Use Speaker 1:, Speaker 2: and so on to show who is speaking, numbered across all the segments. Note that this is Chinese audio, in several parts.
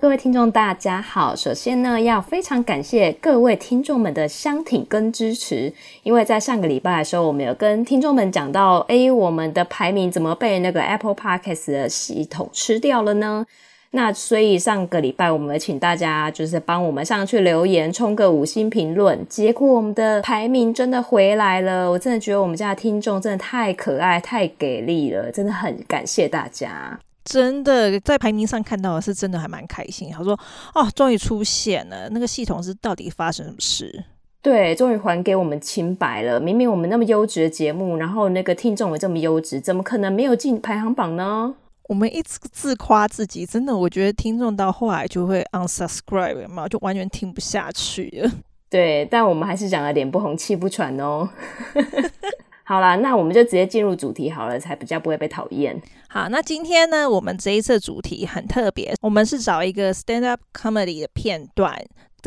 Speaker 1: 各位听众，大家好。首先呢，要非常感谢各位听众们的相挺跟支持。因为在上个礼拜的时候，我们有跟听众们讲到，诶，我们的排名怎么被那个 Apple Podcast 的系统吃掉了呢？那所以上个礼拜，我们请大家就是帮我们上去留言，冲个五星评论。结果我们的排名真的回来了。我真的觉得我们家的听众真的太可爱、太给力了，真的很感谢大家。
Speaker 2: 真的在排名上看到的是真的还蛮开心。他说：“哦，终于出现了，那个系统是到底发生什么事？”
Speaker 1: 对，终于还给我们清白了。明明我们那么优质的节目，然后那个听众也这么优质，怎么可能没有进排行榜呢？
Speaker 2: 我们一直自夸自己，真的，我觉得听众到后来就会 unsubscribe 嘛，就完全听不下去了。
Speaker 1: 对，但我们还是讲了脸不红气不喘哦。好啦，那我们就直接进入主题好了，才比较不会被讨厌。
Speaker 2: 好，那今天呢，我们这一次主题很特别，我们是找一个 stand up comedy 的片段。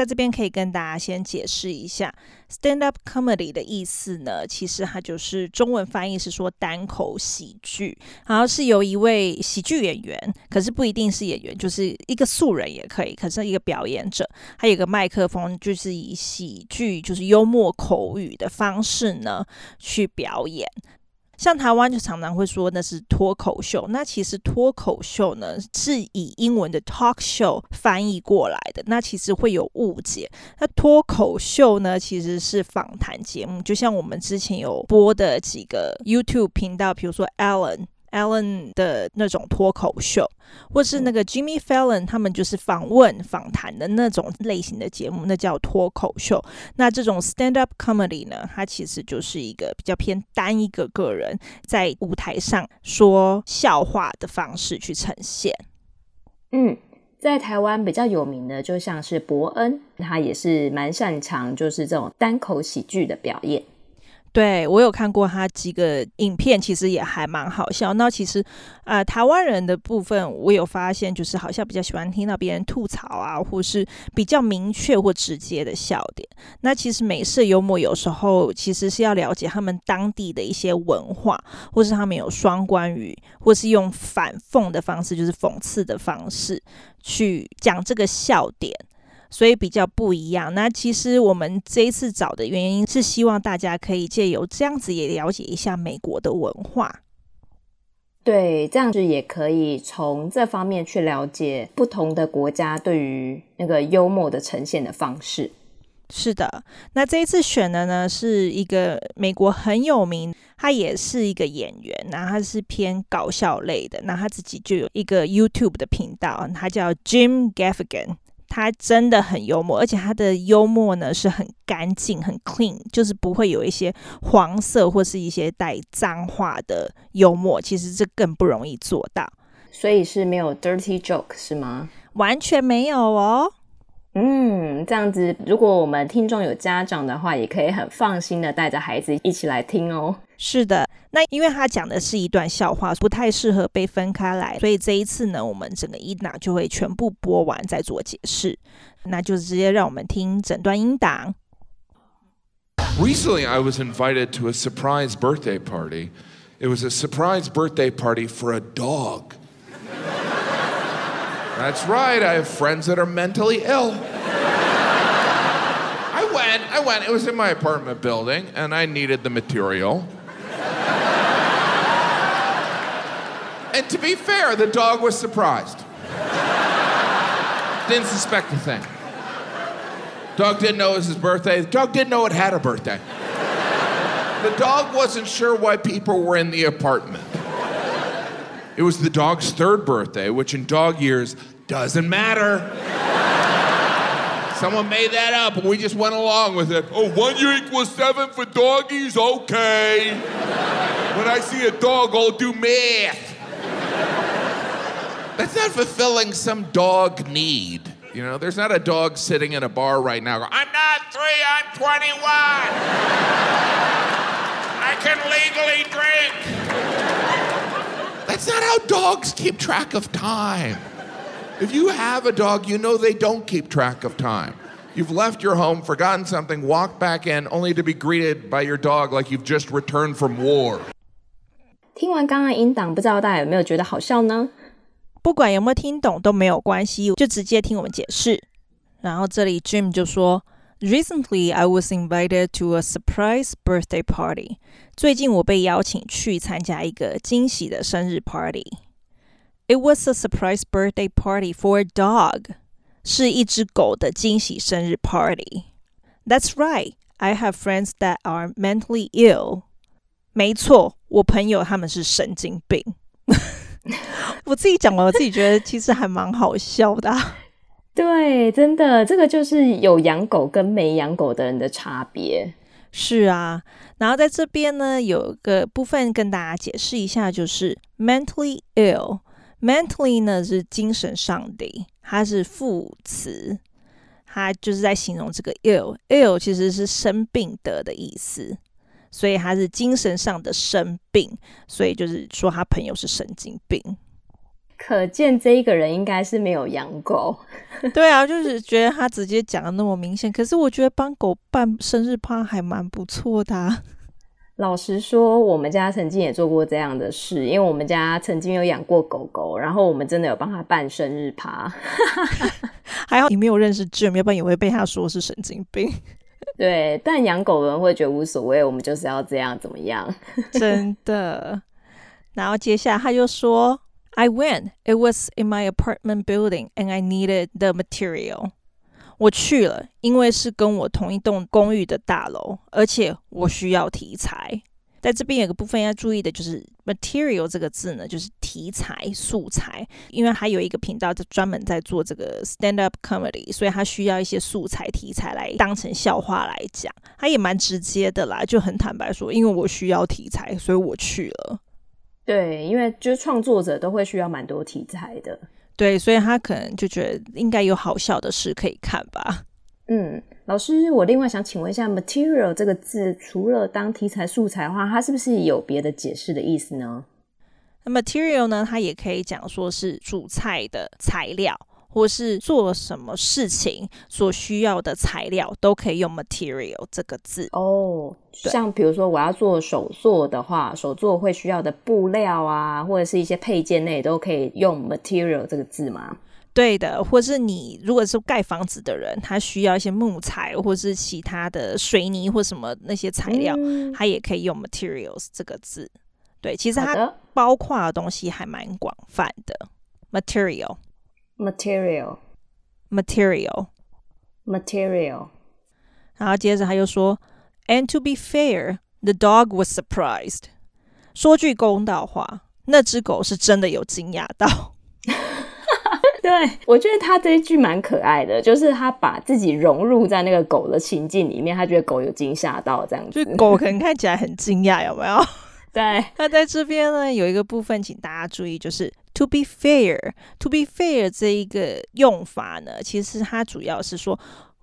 Speaker 2: 在这边可以跟大家先解释一下，stand up comedy 的意思呢，其实它就是中文翻译是说单口喜剧，然后是由一位喜剧演员，可是不一定是演员，就是一个素人也可以，可是一个表演者，还有一个麦克风，就是以喜剧就是幽默口语的方式呢去表演。像台湾就常常会说那是脱口秀，那其实脱口秀呢是以英文的 talk show 翻译过来的，那其实会有误解。那脱口秀呢其实是访谈节目，就像我们之前有播的几个 YouTube 频道，比如说 Alan。Ellen 的那种脱口秀，或是那个 Jimmy Fallon，他们就是访问访谈的那种类型的节目，那叫脱口秀。那这种 stand up comedy 呢，它其实就是一个比较偏单一个个人在舞台上说笑话的方式去呈现。
Speaker 1: 嗯，在台湾比较有名的，就像是伯恩，他也是蛮擅长就是这种单口喜剧的表演。
Speaker 2: 对，我有看过他几个影片，其实也还蛮好笑。那其实，呃，台湾人的部分，我有发现，就是好像比较喜欢听到别人吐槽啊，或是比较明确或直接的笑点。那其实美式幽默有时候其实是要了解他们当地的一些文化，或是他们有双关语，或是用反讽的方式，就是讽刺的方式去讲这个笑点。所以比较不一样。那其实我们这一次找的原因是希望大家可以借由这样子也了解一下美国的文化。
Speaker 1: 对，这样子也可以从这方面去了解不同的国家对于那个幽默的呈现的方式。
Speaker 2: 是的，那这一次选的呢是一个美国很有名，他也是一个演员，然后他是偏搞笑类的，那他自己就有一个 YouTube 的频道，他叫 Jim Gaffigan。他真的很幽默，而且他的幽默呢是很干净、很 clean，就是不会有一些黄色或是一些带脏话的幽默。其实这更不容易做到，
Speaker 1: 所以是没有 dirty joke 是吗？
Speaker 2: 完全没有哦。
Speaker 1: 嗯，这样子，如果我们听众有家长的话，也可以很放心的带着孩子一起来听哦。
Speaker 2: 是的，那因为他讲的是一段笑话，不太适合被分开来，所以这一次呢，我们整个音档就会全部播完再做解释。那就直接让我们听整段音档。
Speaker 3: Recently, I was invited to a surprise birthday party. It was a surprise birthday party for a dog. That's right, I have friends that are mentally ill. I went, I went. It was in my apartment building, and I needed the material. And to be fair, the dog was surprised. Didn't suspect a thing. Dog didn't know it was his birthday. The dog didn't know it had a birthday. The dog wasn't sure why people were in the apartment. It was the dog's third birthday, which in dog years doesn't matter. Someone made that up, and we just went along with it. Oh, one year equals seven for doggies? Okay. When I see a dog, I'll do math. That's not fulfilling some dog need. You know, there's not a dog sitting in a bar right now. Going, I'm not three, I'm 21. I can legally drink. That's not how dogs keep track of time. If you have a dog, you know they don't keep track of time. You've left your home, forgotten something, walked back in, only to be greeted by your dog like you've just returned from war.
Speaker 1: 听完刚刚的音档，不知道大家有没有觉得好笑呢？
Speaker 2: 不管有没有听懂都没有关系，就直接听我们解释。然后这里 Jim 就说：“Recently, I was invited to a surprise birthday party。最近我被邀请去参加一个惊喜的生日 party。It was a surprise birthday party for a dog。是一只狗的惊喜生日 party。That's right, I have friends that are mentally ill。没错，我朋友他们是神经病。” 我自己讲完，我自己觉得其实还蛮好笑的啊。
Speaker 1: 对，真的，这个就是有养狗跟没养狗的人的差别。
Speaker 2: 是啊，然后在这边呢，有个部分跟大家解释一下，就是 mentally ill。mentally 呢是精神上的，它是副词，它就是在形容这个 ill。ill 其实是生病的的意思。所以他是精神上的生病，所以就是说他朋友是神经病。
Speaker 1: 可见这一个人应该是没有养狗。
Speaker 2: 对啊，就是觉得他直接讲的那么明显。可是我觉得帮狗办生日趴还蛮不错的啊。
Speaker 1: 老实说，我们家曾经也做过这样的事，因为我们家曾经有养过狗狗，然后我们真的有帮他办生日趴。
Speaker 2: 还好你没有认识 Jim，要不然也会被他说是神经病。
Speaker 1: 对，但养狗人会觉得无所谓，我们就是要这样，怎么样？
Speaker 2: 真的。然后接下来他就说：“I went. It was in my apartment building, and I needed the material.” 我去了，因为是跟我同一栋公寓的大楼，而且我需要题材。在这边有个部分要注意的，就是 material 这个字呢，就是题材、素材。因为还有一个频道就专门在做这个 stand up comedy，所以他需要一些素材题材来当成笑话来讲。他也蛮直接的啦，就很坦白说，因为我需要题材，所以我去了。
Speaker 1: 对，因为就是创作者都会需要蛮多题材的。
Speaker 2: 对，所以他可能就觉得应该有好笑的事可以看吧。
Speaker 1: 嗯。老师，我另外想请问一下，material 这个字，除了当题材素材的话，它是不是有别的解释的意思呢？
Speaker 2: 那 material 呢，它也可以讲说是煮菜的材料，或是做什么事情所需要的材料，都可以用 material 这个字。
Speaker 1: 哦，像比如说我要做手作的话，手作会需要的布料啊，或者是一些配件类，都可以用 material 这个字吗？
Speaker 2: 对的，或是你如果是盖房子的人，他需要一些木材，或是其他的水泥或什么那些材料，嗯、他也可以用 materials 这个字。对，其实它包括的东西还蛮广泛的。
Speaker 1: material，material，material，material。
Speaker 2: 然后接着他又说，And to be fair, the dog was surprised。说句公道话，那只狗是真的有惊讶到。
Speaker 1: 对，我觉得他这一句蛮可爱的，就是他把自己融入在那个狗的情境里面，他觉得狗有惊吓到这样子，
Speaker 2: 就狗可能看起来很惊讶，有没有？
Speaker 1: 对，
Speaker 2: 那在这边呢，有一个部分，请大家注意，就是 to be fair，to be fair 这一个用法呢，其实它主要是说。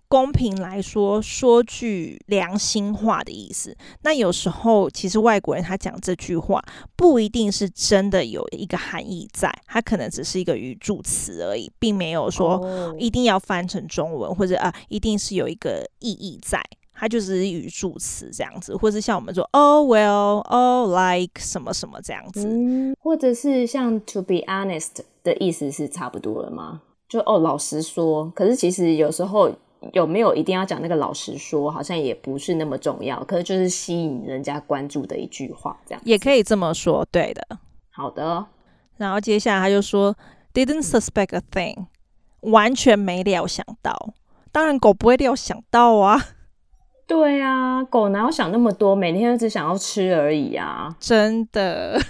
Speaker 2: 公平来说，说句良心话的意思。那有时候，其实外国人他讲这句话，不一定是真的有一个含义在，他可能只是一个语助词而已，并没有说一定要翻成中文，或者啊，一定是有一个意义在，它就只是语助词这样子，或是像我们说，Oh well，Oh like 什么什么这样子，
Speaker 1: 嗯，或者是像 To be honest 的意思是差不多了吗？就哦，老实说，可是其实有时候。有没有一定要讲那个老实说，好像也不是那么重要，可是就是吸引人家关注的一句话，这样
Speaker 2: 也可以这么说，对的。
Speaker 1: 好的，
Speaker 2: 然后接下来他就说，didn't suspect a thing，完全没料想到。当然狗不会料想到啊，
Speaker 1: 对啊，狗哪有想那么多，每天都只想要吃而已啊，
Speaker 2: 真的。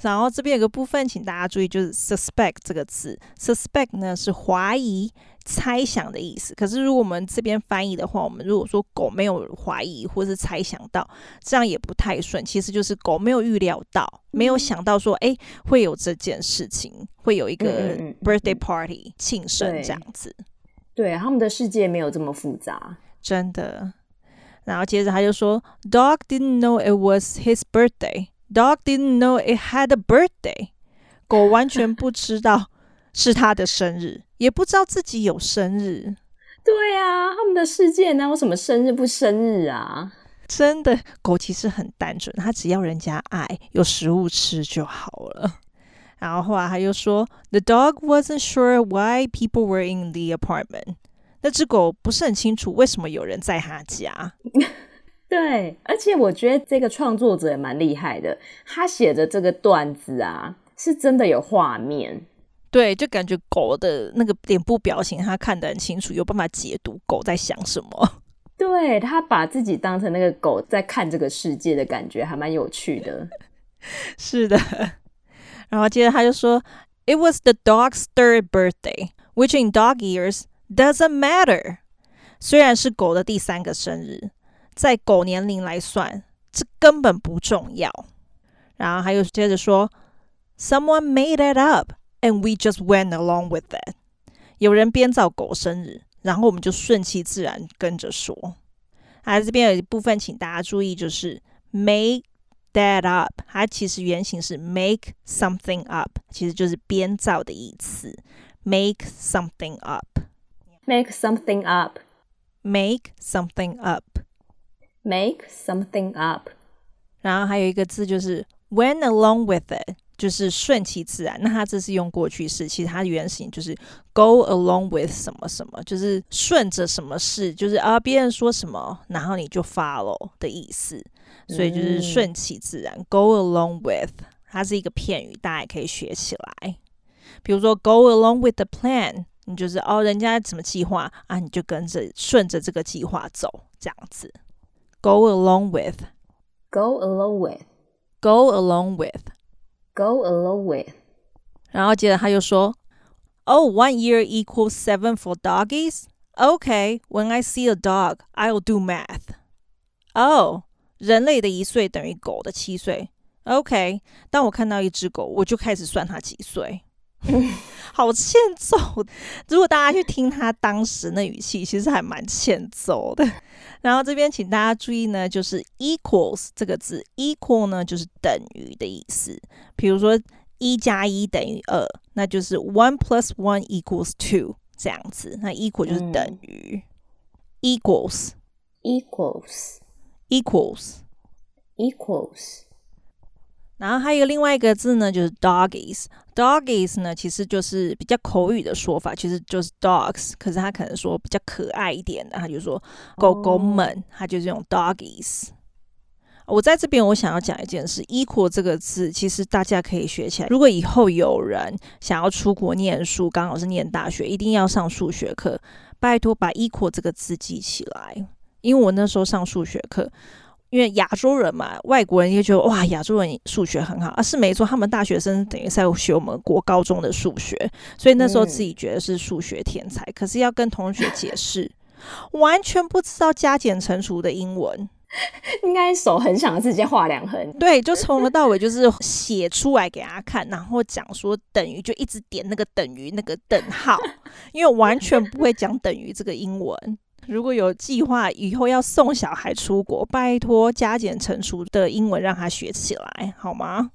Speaker 2: 然后这边有个部分，请大家注意，就是 suspect 这个字，suspect 呢是怀疑、猜想的意思。可是如果我们这边翻译的话，我们如果说狗没有怀疑或是猜想到，这样也不太顺。其实就是狗没有预料到，没有想到说，哎，会有这件事情，会有一个 birthday party 庆生这样子。
Speaker 1: 对，他们的世界没有这么复杂，
Speaker 2: 真的。然后接着他就说，Dog didn't know it was his birthday. Dog didn't know it had a birthday. 狗完全不知道是他的生日，也不知道自己有生日。
Speaker 1: 对啊，他们的世界哪有什么生日不生日啊？
Speaker 2: 真的，狗其实很单纯，它只要人家爱，有食物吃就好了。然后后来他又说，The dog wasn't sure why people were in the apartment。那只狗不是很清楚为什么有人在他家。
Speaker 1: 对，而且我觉得这个创作者也蛮厉害的，他写的这个段子啊，是真的有画面。
Speaker 2: 对，就感觉狗的那个脸部表情，他看得很清楚，有办法解读狗在想什么。
Speaker 1: 对，他把自己当成那个狗在看这个世界的感觉，还蛮有趣的。
Speaker 2: 是的。然后接着他就说，It was the dog's third birthday, which in dog years doesn't matter。虽然是狗的第三个生日，在狗年龄来算，这根本不重要。然后他又接着说，Someone made it up, and we just went along with it。有人编造狗生日，然后我们就顺其自然跟着说。啊，这边有一部分请大家注意，就是 make。That up，它其实原型是 make something up，其实就是编造的意思。Make something up，make
Speaker 1: something
Speaker 2: up，make something
Speaker 1: up，make something up。
Speaker 2: 然后还有一个字就是 went along with it，就是顺其自然。那它这是用过去式，其实它的原型就是 go along with 什么什么，就是顺着什么事，就是啊别人说什么，然后你就 follow 的意思。所以就是顺其自然，嗯，go along with，它是一个片语，大家也可以学起来。比如说，go along with the plan，你就是哦，人家怎么计划啊，你就跟着顺着这个计划走，这样子。Go along with，go
Speaker 1: along with，go
Speaker 2: along with，go
Speaker 1: along with。
Speaker 2: 然后接着他又说，Oh, one year equals seven for doggies. Okay, when I see a dog, I'll do math. Oh. 人类的一岁等于狗的七岁。OK，当我看到一只狗，我就开始算它几岁。 好欠揍！如果大家去听他当时那语气，其实还蛮欠揍的。然后这边请大家注意呢，就是 equals 这个字，equal 呢就是等于的意思。比如说一加一等于二，那就是 one plus one equals two 这样子。那 equal 就是等于、嗯、equals
Speaker 1: equals。
Speaker 2: equals
Speaker 1: equals，
Speaker 2: 然后还有另外一个字呢，就是 doggies。doggies 呢，其实就是比较口语的说法，其实就是 dogs。可是他可能说比较可爱一点的，他就说狗狗们，他就是用 doggies。我在这边，我想要讲一件事，equal 这个字，其实大家可以学起来。如果以后有人想要出国念书，刚好是念大学，一定要上数学课，拜托把 equal 这个字记起来。因为我那时候上数学课，因为亚洲人嘛，外国人也觉得哇，亚洲人数学很好啊，是没错，他们大学生等于在学我们国高中的数学，所以那时候自己觉得是数学天才。嗯、可是要跟同学解释，完全不知道加减乘除的英文，
Speaker 1: 应该手很想直接画两横，
Speaker 2: 对，就从头到尾 就是写出来给他看，然后讲说等于就一直点那个等于那个等号，因为完全不会讲等于这个英文。如果有计划以后要送小孩出国，拜托加减乘除的英文让他学起来，好吗？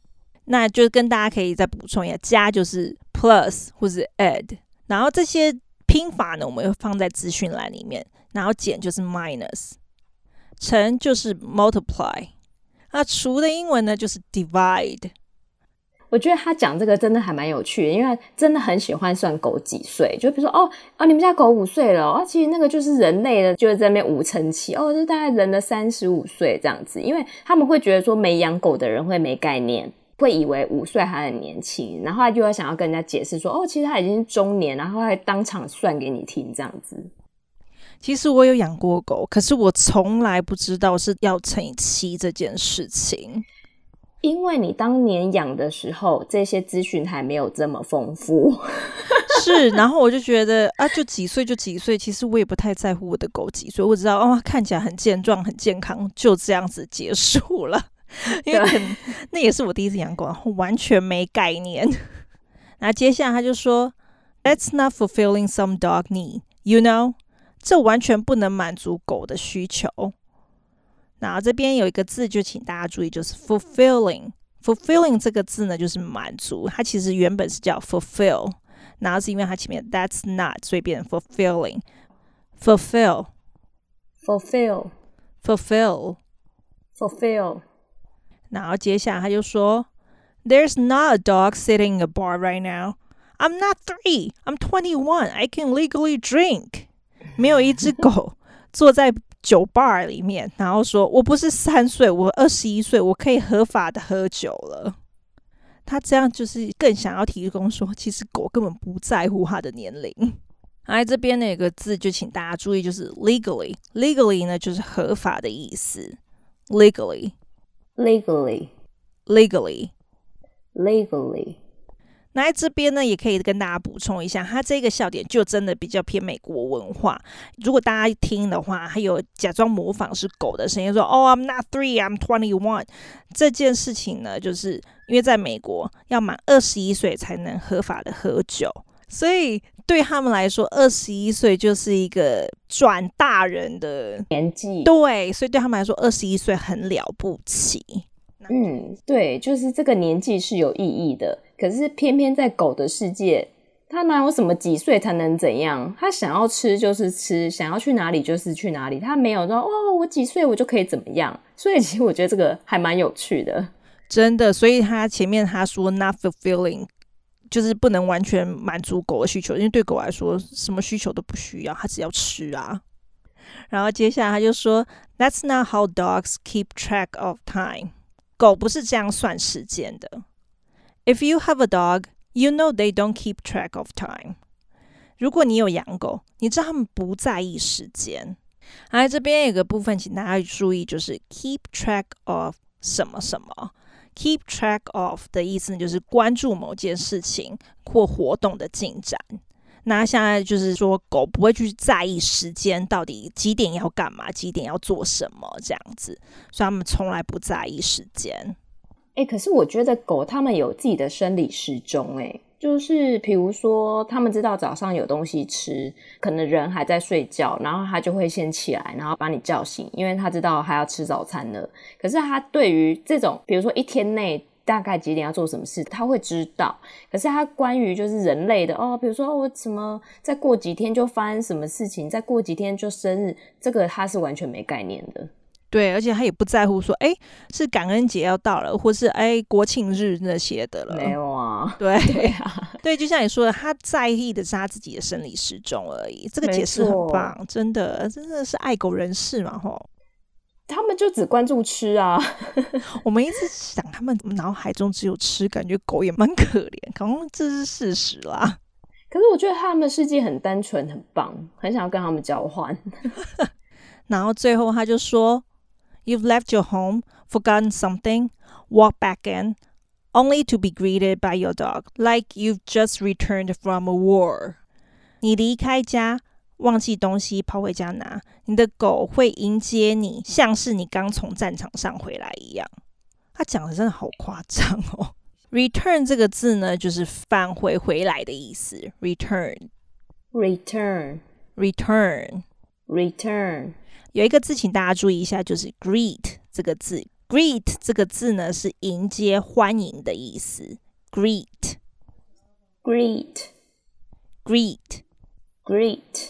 Speaker 2: 那就跟大家可以再补充一下，加就是 plus 或是 add，然后这些拼法呢，我们会放在资讯栏里面，然后减就是 minus，乘就是 multiply，那除的英文呢就是 divide。
Speaker 1: 我觉得他讲这个真的还蛮有趣的，因为真的很喜欢算狗几岁。就比如说，哦哦，你们家狗五岁了，哦，其实那个就是人类的，就是在那五乘七，哦，就大概人的三十五岁这样子。因为他们会觉得说，没养狗的人会没概念，会以为五岁还很年轻，然后他就会想要跟人家解释说，哦，其实他已经中年，然后还当场算给你听这样子。
Speaker 2: 其实我有养过狗，可是我从来不知道是要乘以七这件事情。
Speaker 1: 因为你当年养的时候，这些资讯还没有这么丰富，
Speaker 2: 是。然后我就觉得啊，就几岁就几岁，其实我也不太在乎我的狗几岁，我知道哦，看起来很健壮、很健康，就这样子结束了。因为那也是我第一次养狗，然后完全没概念。然后接下来他就说，That's not fulfilling some dog need. You know，这完全不能满足狗的需求。然后这边有一个字，就请大家注意，就是 fulfilling。fulfilling 这个字呢，就是满足。它其实原本是叫 fulfill，然后是因为它前面 that's not，所以变成
Speaker 1: fulfilling。fulfill，fulfill，fulfill。
Speaker 2: 然后接下来他就说，There's not a dog sitting in a bar right now. I'm not three. I'm twenty one. I can legally drink. 没有一只狗坐在 酒吧里面，然后说：“我不是三岁，我二十一岁，我可以合法的喝酒了。”他这样就是更想要提供说，其实狗根本不在乎它的年龄。哎，这边呢有个字，就请大家注意，就是 legally。legally 呢就是合法的意思。
Speaker 1: legally，legally，legally。
Speaker 2: 那在这边呢，也可以跟大家补充一下，它这个笑点就真的比较偏美国文化。如果大家听的话，还有假装模仿是狗的声音，说“哦、oh,，I'm not three, I'm twenty one”。这件事情呢，就是因为在美国要满二十一岁才能合法的喝酒，所以对他们来说，二十一岁就是一个转大人的
Speaker 1: 年纪。
Speaker 2: 对，所以对他们来说，二十一岁很了不起。
Speaker 1: 嗯，对，就是这个年纪是有意义的。可是偏偏在狗的世界，它哪有什么几岁才能怎样？它想要吃就是吃，想要去哪里就是去哪里。它没有说哦，我几岁我就可以怎么样。所以其实我觉得这个还蛮有趣的，
Speaker 2: 真的。所以他前面他说 not fulfilling，就是不能完全满足狗的需求，因为对狗来说什么需求都不需要，它只要吃啊。然后接下来他就说 That's not how dogs keep track of time，狗不是这样算时间的。If you have a dog, you know they don't keep track of time. 如果你有养狗，你知道他们不在意时间。哎，这边有个部分，请大家注意，就是 keep track of 什么什么。keep track of 的意思呢，就是关注某件事情或活动的进展。那现在就是说，狗不会去在意时间到底几点要干嘛，几点要做什么这样子，所以他们从来不在意时间。
Speaker 1: 哎、可是我觉得狗它们有自己的生理时钟，哎，就是比如说，它们知道早上有东西吃，可能人还在睡觉，然后它就会先起来，然后把你叫醒，因为它知道还要吃早餐了。可是它对于这种，比如说一天内大概几点要做什么事，它会知道。可是它关于就是人类的哦，比如说我怎么再过几天就发生什么事情，再过几天就生日，这个它是完全没概念的。
Speaker 2: 对，而且他也不在乎说，哎，是感恩节要到了，或是哎国庆日那些的了。
Speaker 1: 没有啊，
Speaker 2: 对
Speaker 1: 对啊，
Speaker 2: 对，就像你说的，他在意的是他自己的生理时钟而已。这个解释很棒，真的，真的是爱狗人士嘛，吼。
Speaker 1: 他们就只关注吃啊。
Speaker 2: 我们一直想，他们脑海中只有吃，感觉狗也蛮可怜，可能这是事实啦。
Speaker 1: 可是我觉得他们的世界很单纯，很棒，很想要跟他们交换。
Speaker 2: 然后最后他就说。You've left your home, forgotten something, walk back in, only to be greeted by your dog like you've just returned from a war. 你离开家，忘记东西，跑回家拿，你的狗会迎接你，像是你刚从战场上回来一样。他讲的真的好夸张哦。Return 这个字呢，就是返回回来的意思。Return,
Speaker 1: return,
Speaker 2: Return. 有一个字，请大家注意一下，就是 greet 这个字。greet 这个字呢，是迎接、欢迎的意思。
Speaker 1: greet，greet，greet。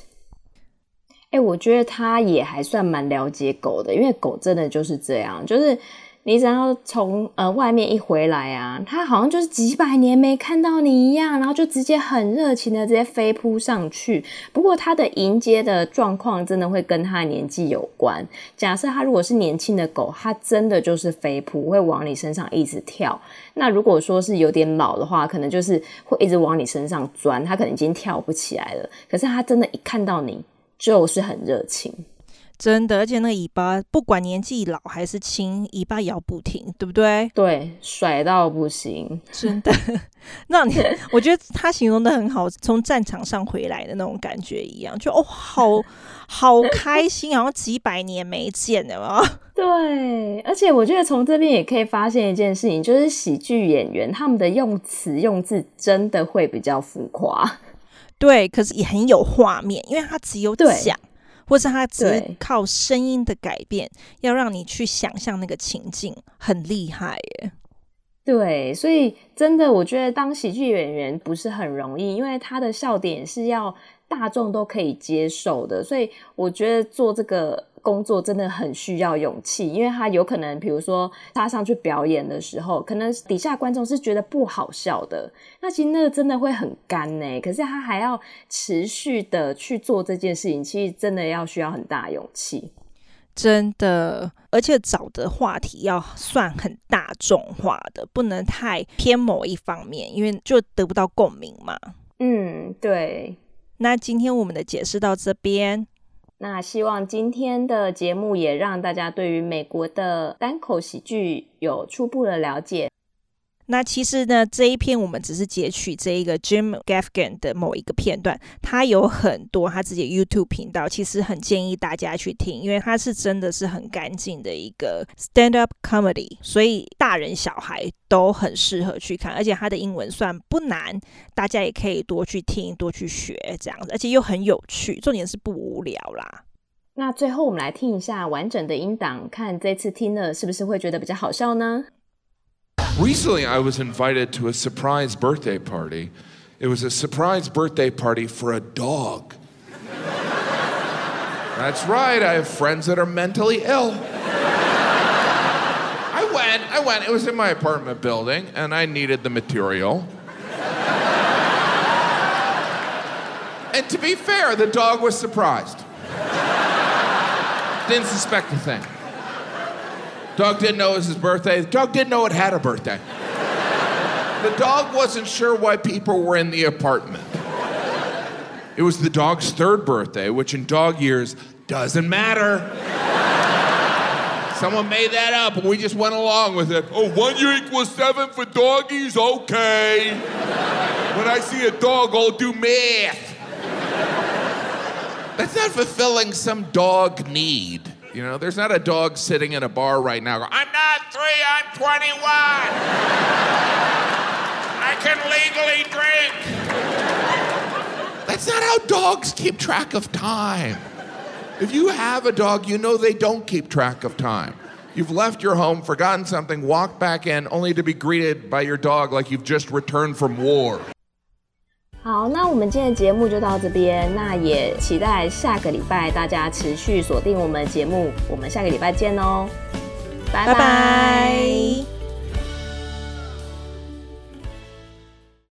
Speaker 1: 哎，我觉得他也还算蛮了解狗的，因为狗真的就是这样，就是。你只要从呃外面一回来啊，它好像就是几百年没看到你一样，然后就直接很热情的直接飞扑上去。不过它的迎接的状况真的会跟它的年纪有关。假设它如果是年轻的狗，它真的就是飞扑会往你身上一直跳。那如果说是有点老的话，可能就是会一直往你身上钻，它可能已经跳不起来了。可是它真的，一看到你就是很热情。
Speaker 2: 真的，而且那个尾巴，不管年纪老还是轻，尾巴摇不停，对不对？
Speaker 1: 对，甩到不行，
Speaker 2: 真的。那你，我觉得他形容的很好，从战场上回来的那种感觉一样，就哦，好 好开心，好像几百年没见了嘛。
Speaker 1: 对，而且我觉得从这边也可以发现一件事情，就是喜剧演员他们的用词用字真的会比较浮夸。
Speaker 2: 对，可是也很有画面，因为他只有讲，或是他只是靠声音的改变，要让你去想象那个情境，很厉害耶。
Speaker 1: 对，所以真的，我觉得当喜剧演员不是很容易，因为他的笑点是要大众都可以接受的，所以我觉得做这个工作真的很需要勇气，因为他有可能，比如说他上去表演的时候，可能底下观众是觉得不好笑的，那其实那个真的会很干呢。可是他还要持续的去做这件事情，其实真的要需要很大勇气。
Speaker 2: 真的，而且找的话题要算很大众化的，不能太偏某一方面，因为就得不到共鸣嘛。
Speaker 1: 嗯，对。
Speaker 2: 那今天我们的解释到这边，
Speaker 1: 那希望今天的节目也让大家对于美国的单口喜剧有初步的了解。
Speaker 2: 那其实呢，这一篇我们只是截取这一个 Jim Gaffigan 的某一个片段，他有很多他自己 YouTube 频道，其实很建议大家去听，因为他是真的是很干净的一个 stand up comedy，所以大人小孩都很适合去看，而且他的英文算不难，大家也可以多去听，多去学这样子，而且又很有趣，重点是不无聊啦。
Speaker 1: 那最后我们来听一下完整的音档，看这次听了是不是会觉得比较好笑呢
Speaker 3: ？Recently, I was invited to a surprise birthday party. It was a surprise birthday party for a dog. That's right, I have friends that are mentally ill. I went, I went. It was in my apartment building, and I needed the material. and to be fair, the dog was surprised. Didn't suspect a thing. Dog didn't know it was his birthday. The dog didn't know it had a birthday. The dog wasn't sure why people were in the apartment. It was the dog's third birthday, which in dog years doesn't matter. Someone made that up and we just went along with it. Oh, one year equals seven for doggies? Okay. When I see a dog, I'll do math. That's not fulfilling some dog need. You know, there's not a dog sitting in a bar right now I'm not three, I'm 21. I can legally drink. That's not how dogs keep track of time. If you have a dog, you know they don't keep track of time. You've left your home, forgotten something, walked back in, only to be greeted by your dog like you've just returned from war.
Speaker 1: 好，那我们今天的节目就到这边，那也期待下个礼拜大家持续锁定我们的节目，我们下个礼拜见哦，拜拜。